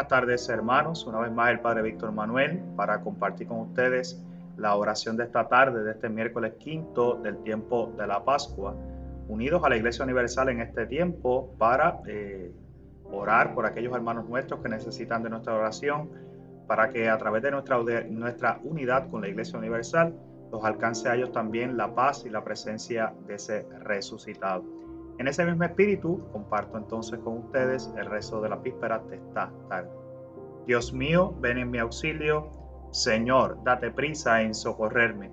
buenas tardes hermanos. Una vez más el Padre Víctor Manuel para compartir con ustedes la oración de esta tarde, de este miércoles quinto del tiempo de la Pascua. Unidos a la Iglesia Universal en este tiempo para eh, orar por aquellos hermanos nuestros que necesitan de nuestra oración, para que a través de nuestra, de nuestra unidad con la Iglesia Universal los alcance a ellos también la paz y la presencia de ese resucitado. En ese mismo espíritu, comparto entonces con ustedes el rezo de la víspera de esta tarde. Dios mío, ven en mi auxilio. Señor, date prisa en socorrerme.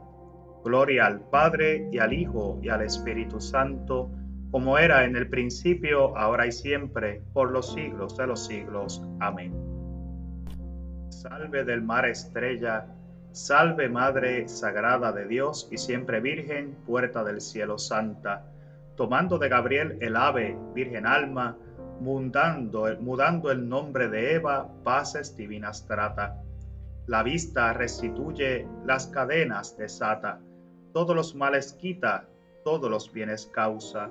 Gloria al Padre y al Hijo y al Espíritu Santo, como era en el principio, ahora y siempre, por los siglos de los siglos. Amén. Salve del mar estrella, salve Madre Sagrada de Dios y siempre Virgen, puerta del cielo santa tomando de Gabriel el ave, virgen alma, mudando, mudando el nombre de Eva, paces divinas trata. La vista restituye, las cadenas desata, todos los males quita, todos los bienes causa.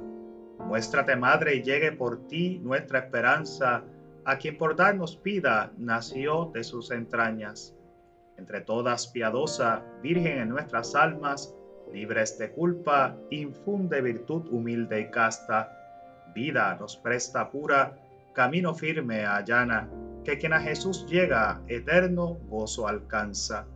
Muéstrate, Madre, y llegue por ti nuestra esperanza, a quien por darnos vida nació de sus entrañas. Entre todas piadosa, Virgen en nuestras almas, libres de culpa, infunde virtud humilde y casta, vida nos presta pura, camino firme allana, que quien a Jesús llega, eterno gozo alcanza.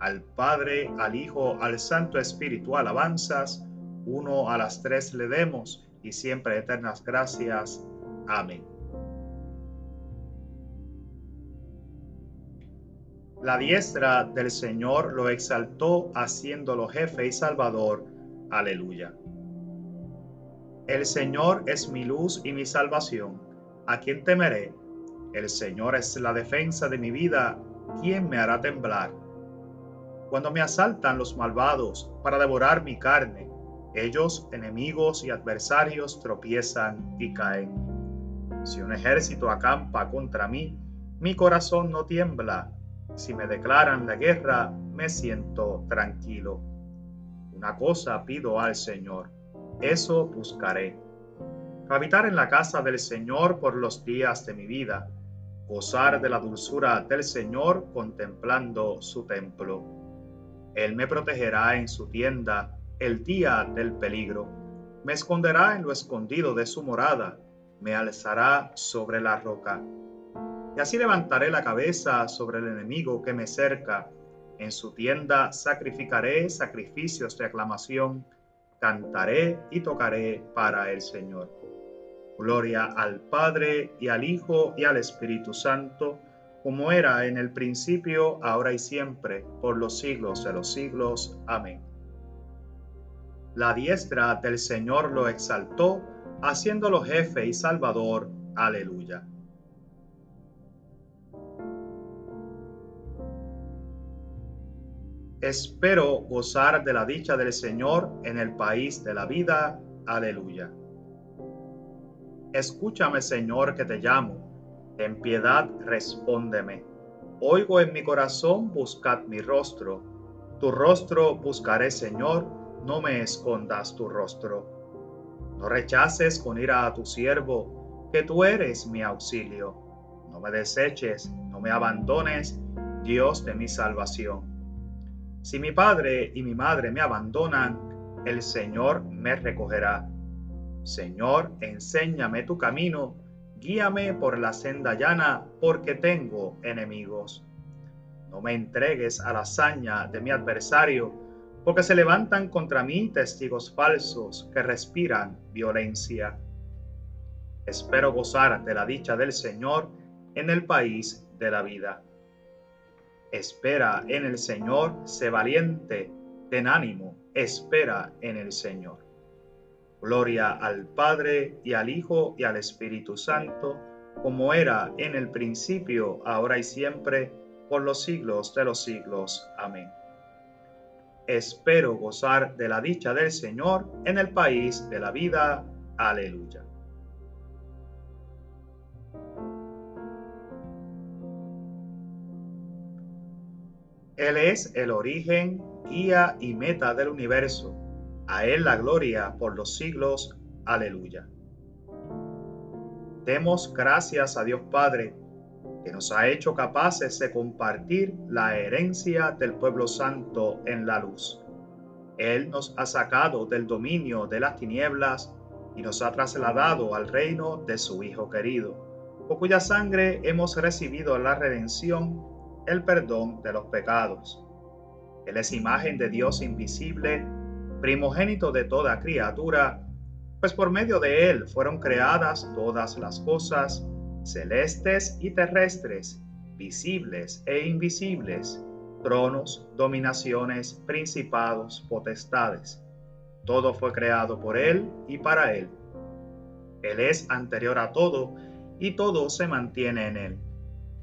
Al Padre, al Hijo, al Santo Espíritu alabanzas, uno a las tres le demos, y siempre eternas gracias. Amén. La diestra del Señor lo exaltó haciéndolo jefe y salvador. Aleluya. El Señor es mi luz y mi salvación. ¿A quién temeré? El Señor es la defensa de mi vida. ¿Quién me hará temblar? Cuando me asaltan los malvados para devorar mi carne, ellos, enemigos y adversarios, tropiezan y caen. Si un ejército acampa contra mí, mi corazón no tiembla si me declaran la guerra, me siento tranquilo. Una cosa pido al Señor, eso buscaré. Habitar en la casa del Señor por los días de mi vida, gozar de la dulzura del Señor contemplando su templo. Él me protegerá en su tienda el día del peligro, me esconderá en lo escondido de su morada, me alzará sobre la roca y así levantaré la cabeza sobre el enemigo que me cerca. En su tienda sacrificaré sacrificios de aclamación, cantaré y tocaré para el Señor. Gloria al Padre y al Hijo y al Espíritu Santo, como era en el principio, ahora y siempre, por los siglos de los siglos. Amén. La diestra del Señor lo exaltó, haciéndolo jefe y salvador. Aleluya. Espero gozar de la dicha del Señor en el país de la vida. Aleluya. Escúchame, Señor, que te llamo. En piedad respóndeme. Oigo en mi corazón, buscad mi rostro. Tu rostro buscaré, Señor, no me escondas tu rostro. No rechaces con ira a tu siervo, que tú eres mi auxilio. No me deseches, no me abandones, Dios de mi salvación. Si mi padre y mi madre me abandonan, el Señor me recogerá. Señor, enséñame tu camino, guíame por la senda llana, porque tengo enemigos. No me entregues a la hazaña de mi adversario, porque se levantan contra mí testigos falsos que respiran violencia. Espero gozar de la dicha del Señor en el país de la vida. Espera en el Señor, sé valiente, ten ánimo, espera en el Señor. Gloria al Padre y al Hijo y al Espíritu Santo, como era en el principio, ahora y siempre, por los siglos de los siglos. Amén. Espero gozar de la dicha del Señor en el país de la vida. Aleluya. Él es el origen, guía y meta del universo. A Él la gloria por los siglos. Aleluya. Demos gracias a Dios Padre, que nos ha hecho capaces de compartir la herencia del pueblo santo en la luz. Él nos ha sacado del dominio de las tinieblas y nos ha trasladado al reino de su Hijo querido, por cuya sangre hemos recibido la redención, el perdón de los pecados. Él es imagen de Dios invisible, primogénito de toda criatura, pues por medio de Él fueron creadas todas las cosas, celestes y terrestres, visibles e invisibles, tronos, dominaciones, principados, potestades. Todo fue creado por Él y para Él. Él es anterior a todo y todo se mantiene en Él.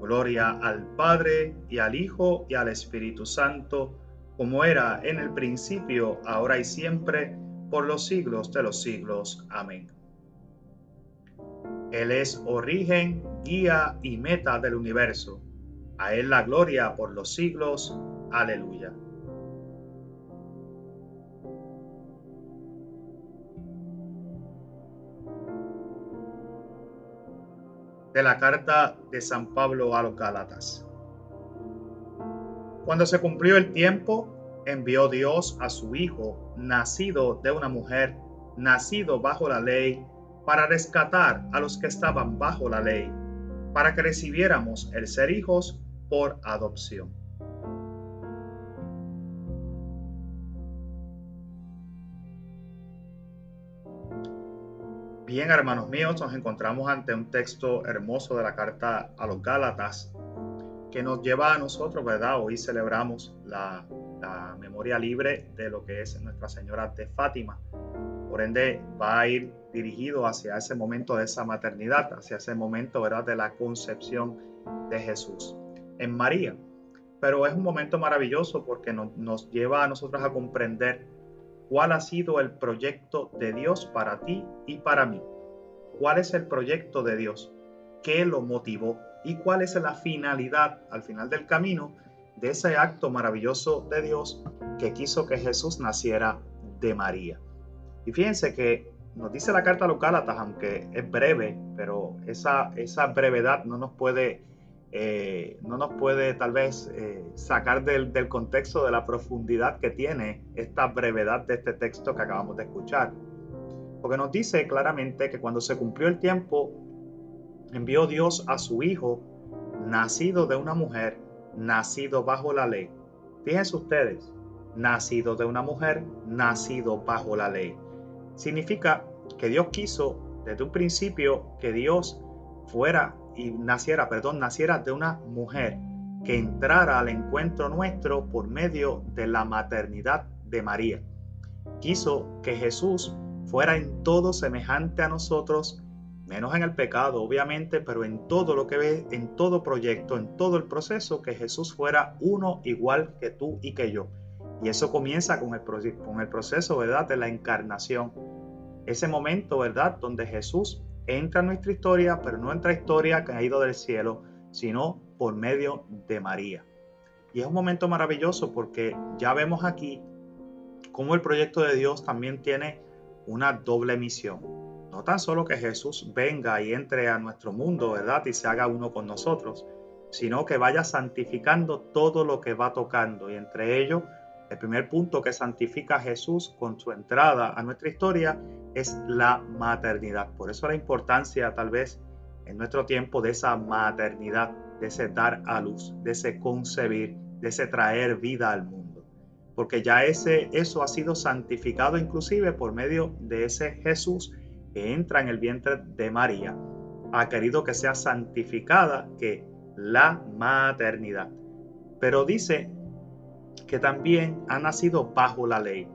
Gloria al Padre y al Hijo y al Espíritu Santo, como era en el principio, ahora y siempre, por los siglos de los siglos. Amén. Él es origen, guía y meta del universo. A Él la gloria por los siglos. Aleluya. De la carta de San Pablo a los Gálatas. Cuando se cumplió el tiempo, envió Dios a su Hijo, nacido de una mujer, nacido bajo la ley, para rescatar a los que estaban bajo la ley, para que recibiéramos el ser hijos por adopción. Bien, hermanos míos, nos encontramos ante un texto hermoso de la carta a los Gálatas que nos lleva a nosotros, ¿verdad? Hoy celebramos la, memoria libre de lo que es Nuestra Señora de Fátima. Por ende, va a ir dirigido hacia ese momento de esa maternidad, hacia ese momento, ¿verdad?, de la concepción de Jesús en María. Pero es un momento maravilloso porque nos lleva a nosotros a comprender ¿Cuál ha sido el proyecto de Dios para ti y para mí? ¿Cuál es el proyecto de Dios? ¿Qué lo motivó? ¿Y cuál es la finalidad al final del camino de ese acto maravilloso de Dios que quiso que Jesús naciera de María? Y fíjense que nos dice la carta a los aunque es breve, pero esa, esa brevedad no nos puede eh, no nos puede tal vez eh, sacar del, del, contexto de la profundidad que tiene esta brevedad de este texto que acabamos de escuchar. Porque nos dice claramente que cuando se cumplió el tiempo, envió Dios a su Hijo, nacido de una mujer, nacido bajo la ley. Fíjense ustedes, nacido de una mujer, nacido bajo la ley. Significa que Dios quiso desde un principio que Dios fuera y naciera, perdón, naciera de una mujer que entrara al encuentro nuestro por medio de la maternidad de María. Quiso que Jesús fuera en todo semejante a nosotros, menos en el pecado, obviamente, pero en todo lo que ve, en todo proyecto, en todo el proceso, que Jesús fuera uno igual que tú y que yo. Y eso comienza con el, con el proceso, ¿verdad?, de la encarnación. Ese momento, ¿verdad?, donde Jesús entra en nuestra historia, pero no nuestra historia caído del cielo, sino por medio de María. Y es un momento maravilloso porque ya vemos aquí cómo el proyecto de Dios también tiene una doble misión. No tan solo que Jesús venga y entre a nuestro mundo, ¿verdad? Y se haga uno con nosotros, sino que vaya santificando todo lo que va tocando. Y entre ellos, el primer punto que santifica a Jesús con su entrada a nuestra historia es la maternidad. Por eso la importancia tal vez en nuestro tiempo de esa maternidad, de ese dar a luz, de ese concebir, de ese traer vida al mundo. Porque ya ese, eso ha sido santificado inclusive por medio de ese Jesús que entra en el vientre de María. Ha querido que sea santificada que la maternidad. Pero dice que también ha nacido bajo la ley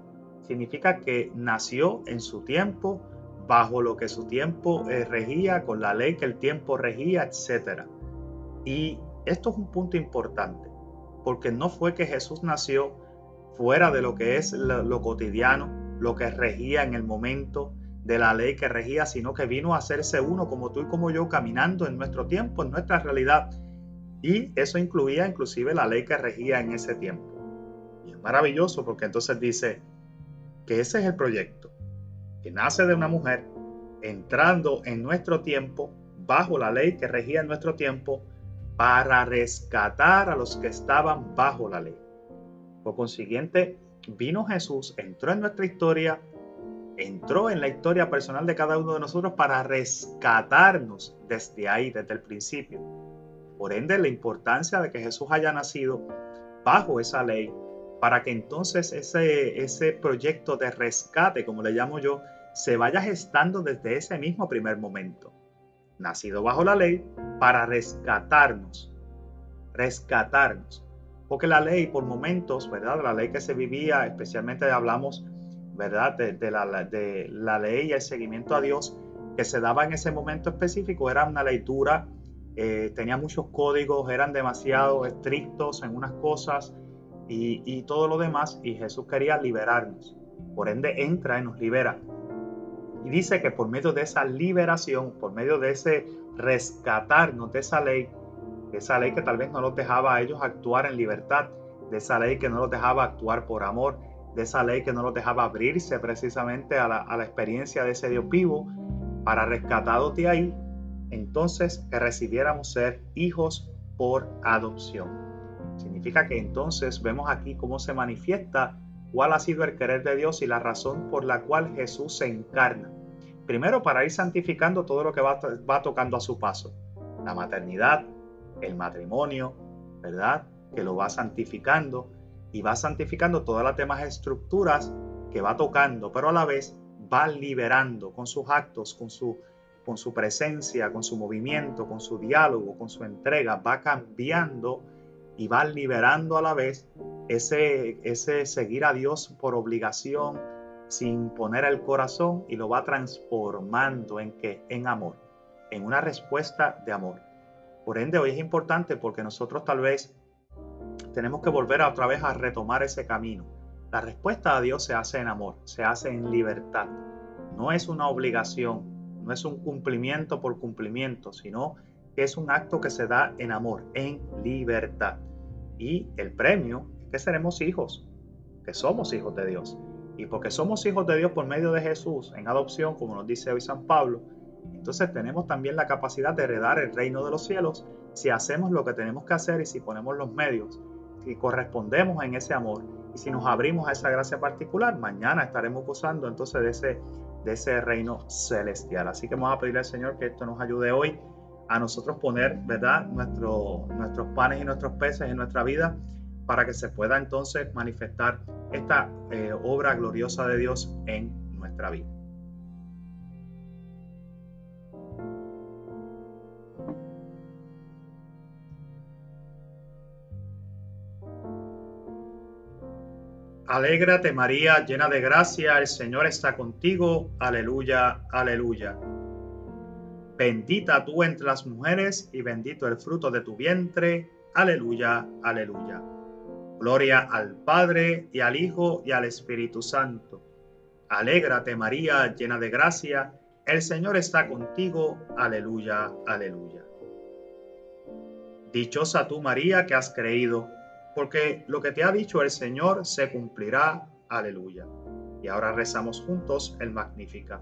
significa que nació en su tiempo, bajo lo que su tiempo eh, regía, con la ley que el tiempo regía, etc. Y esto es un punto importante, porque no fue que Jesús nació fuera de lo que es lo, cotidiano, lo que regía en el momento de la ley que regía, sino que vino a hacerse uno como tú y como yo, caminando en nuestro tiempo, en nuestra realidad. Y eso incluía inclusive la ley que regía en ese tiempo. Y es maravilloso porque entonces dice que ese es el proyecto, que nace de una mujer entrando en nuestro tiempo, bajo la ley que regía en nuestro tiempo, para rescatar a los que estaban bajo la ley. Por consiguiente, vino Jesús, entró en nuestra historia, entró en la historia personal de cada uno de nosotros para rescatarnos desde ahí, desde el principio. Por ende, la importancia de que Jesús haya nacido bajo esa ley, para que entonces ese, ese proyecto de rescate, como le llamo yo, se vaya gestando desde ese mismo primer momento. Nacido bajo la ley para rescatarnos, rescatarnos. Porque la ley, por momentos, ¿verdad? La ley que se vivía, especialmente hablamos, ¿verdad? De, la, de la ley y el seguimiento a Dios que se daba en ese momento específico, era una ley dura, eh, tenía muchos códigos, eran demasiado estrictos en unas cosas y, todo lo demás, y Jesús quería liberarnos. Por ende, entra y nos libera. Y dice que por medio de esa liberación, por medio de ese rescatarnos de esa ley, de esa ley que tal vez no los dejaba a ellos actuar en libertad, de esa ley que no los dejaba actuar por amor, de esa ley que no los dejaba abrirse precisamente a la, experiencia de ese Dios vivo, para rescatados de ahí, entonces que recibiéramos ser hijos por adopción. Significa que entonces vemos aquí cómo se manifiesta cuál ha sido el querer de Dios y la razón por la cual Jesús se encarna. Primero para ir santificando todo lo que va, va tocando a su paso. La maternidad, el matrimonio, ¿verdad? Que lo va santificando y va santificando todas las demás estructuras que va tocando, pero a la vez va liberando con sus actos, con su, con su presencia, con su movimiento, con su diálogo, con su entrega, va cambiando y va liberando a la vez ese, ese seguir a Dios por obligación, sin poner el corazón y lo va transformando en que en amor, en una respuesta de amor. Por ende, hoy es importante porque nosotros tal vez tenemos que volver a otra vez a retomar ese camino. La respuesta a Dios se hace en amor, se hace en libertad. No es una obligación, no es un cumplimiento por cumplimiento, sino es un acto que se da en amor, en libertad. Y el premio es que seremos hijos, que somos hijos de Dios. Y porque somos hijos de Dios por medio de Jesús en adopción, como nos dice hoy San Pablo, entonces tenemos también la capacidad de heredar el reino de los cielos si hacemos lo que tenemos que hacer y si ponemos los medios, y correspondemos en ese amor y si nos abrimos a esa gracia particular, mañana estaremos gozando entonces de ese, de ese reino celestial. Así que vamos a pedirle al Señor que esto nos ayude hoy a nosotros poner, ¿verdad?, Nuestro, nuestros panes y nuestros peces en nuestra vida para que se pueda entonces manifestar esta eh, obra gloriosa de Dios en nuestra vida. Alégrate María, llena de gracia, el Señor está contigo. Aleluya, aleluya. Bendita tú entre las mujeres y bendito el fruto de tu vientre. Aleluya, aleluya. Gloria al Padre y al Hijo y al Espíritu Santo. Alégrate María, llena de gracia, el Señor está contigo. Aleluya, aleluya. Dichosa tú María que has creído porque lo que te ha dicho el Señor se cumplirá. Aleluya. Y ahora rezamos juntos el Magnífica.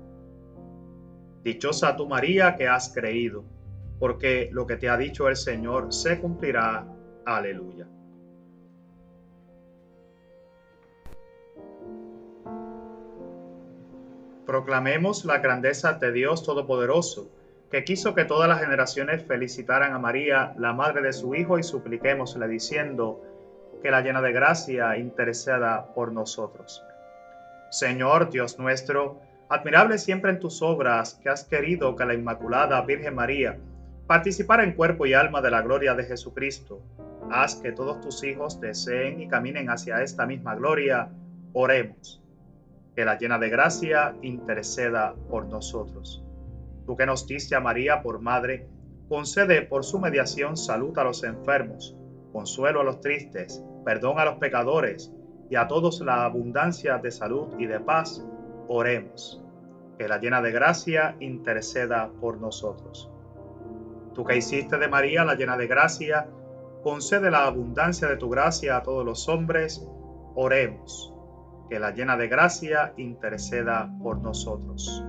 Dichosa tú María que has creído, porque lo que te ha dicho el Señor se cumplirá. Aleluya. Proclamemos la grandeza de Dios Todopoderoso que quiso que todas las generaciones felicitaran a María, la madre de su Hijo, y supliquémosle diciendo que la llena de gracia interceda por nosotros. Señor Dios nuestro, admirable siempre en tus obras, que has querido que la Inmaculada Virgen María participara en cuerpo y alma de la gloria de Jesucristo. Haz que todos tus hijos deseen y caminen hacia esta misma gloria. Oremos. Que la llena de gracia interceda por nosotros. Tú que nos diste a María por madre, concede por su mediación salud a los enfermos, consuelo a los tristes, perdón a los pecadores y a todos la abundancia de salud y de paz. Oremos. Que la llena de gracia interceda por nosotros. Tú que hiciste de María la llena de gracia, concede la abundancia de tu gracia a todos los hombres. Oremos. Que la llena de gracia interceda por nosotros.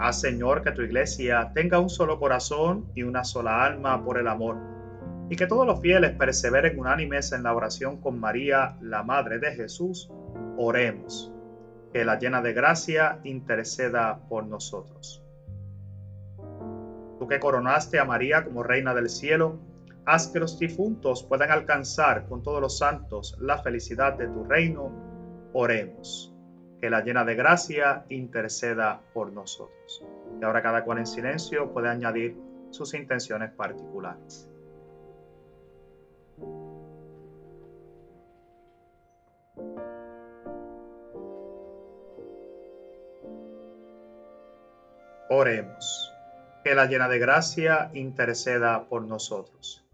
Haz, Señor, que tu iglesia tenga un solo corazón y una sola alma por el amor, y que todos los fieles perseveren unánimes en la oración con María, la Madre de Jesús. Oremos. Que la llena de gracia interceda por nosotros. Tú que coronaste a María como Reina del Cielo, haz que los difuntos puedan alcanzar con todos los santos la felicidad de tu reino. Oremos que la llena de gracia interceda por nosotros. Y ahora cada cual en silencio puede añadir sus intenciones particulares. Oremos. Que la llena de gracia interceda por nosotros.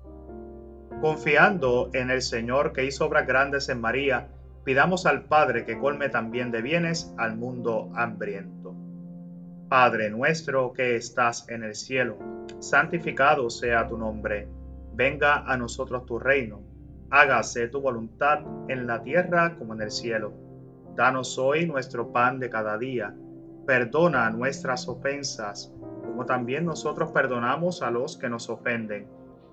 Confiando en el Señor que hizo obras grandes en María, pidamos al Padre que colme también de bienes al mundo hambriento. Padre nuestro que estás en el cielo, santificado sea tu nombre, venga a nosotros tu reino, hágase tu voluntad en la tierra como en el cielo. Danos hoy nuestro pan de cada día, perdona nuestras ofensas, como también nosotros perdonamos a los que nos ofenden.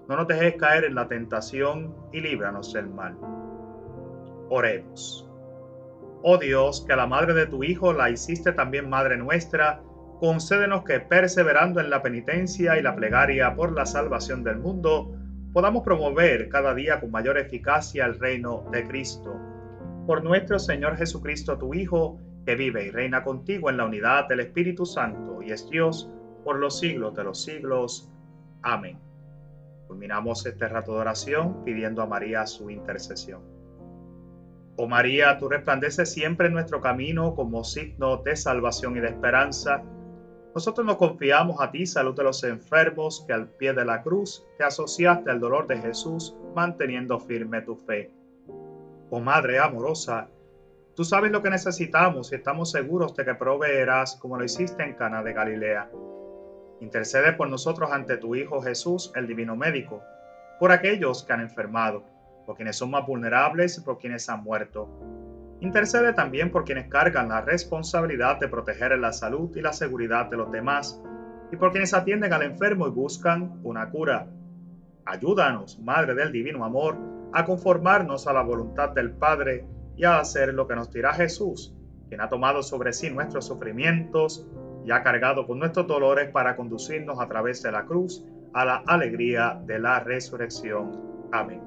No nos dejes caer en la tentación y líbranos del mal. Oremos. Oh Dios, que a la madre de tu Hijo la hiciste también madre nuestra, concédenos que perseverando en la penitencia y la plegaria por la salvación del mundo, podamos promover cada día con mayor eficacia el reino de Cristo. Por nuestro Señor Jesucristo, tu Hijo, que vive y reina contigo en la unidad del Espíritu Santo y es Dios por los siglos de los siglos. Amén. Culminamos este rato de oración pidiendo a María su intercesión. Oh María, tú resplandeces siempre en nuestro camino como signo de salvación y de esperanza. Nosotros nos confiamos a ti, salud de los enfermos, que al pie de la cruz te asociaste al dolor de Jesús, manteniendo firme tu fe. Oh Madre amorosa, tú sabes lo que necesitamos y estamos seguros de que proveerás como lo hiciste en Cana de Galilea. Intercede por nosotros ante tu Hijo Jesús, el Divino Médico, por aquellos que han enfermado por quienes son más vulnerables y por quienes han muerto. Intercede también por quienes cargan la responsabilidad de proteger la salud y la seguridad de los demás y por quienes atienden al enfermo y buscan una cura. Ayúdanos, Madre del Divino Amor, a conformarnos a la voluntad del Padre y a hacer lo que nos dirá Jesús, quien ha tomado sobre sí nuestros sufrimientos y ha cargado con nuestros dolores para conducirnos a través de la cruz a la alegría de la resurrección. Amén.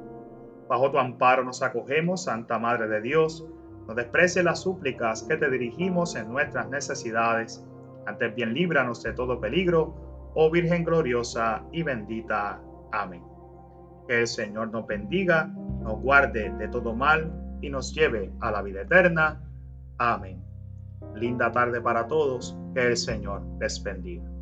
Bajo tu amparo nos acogemos, Santa Madre de Dios. No desprecies las súplicas que te dirigimos en nuestras necesidades. Antes bien líbranos de todo peligro, oh Virgen gloriosa y bendita. Amén. Que el Señor nos bendiga, nos guarde de todo mal y nos lleve a la vida eterna. Amén. Linda tarde para todos. Que el Señor les bendiga.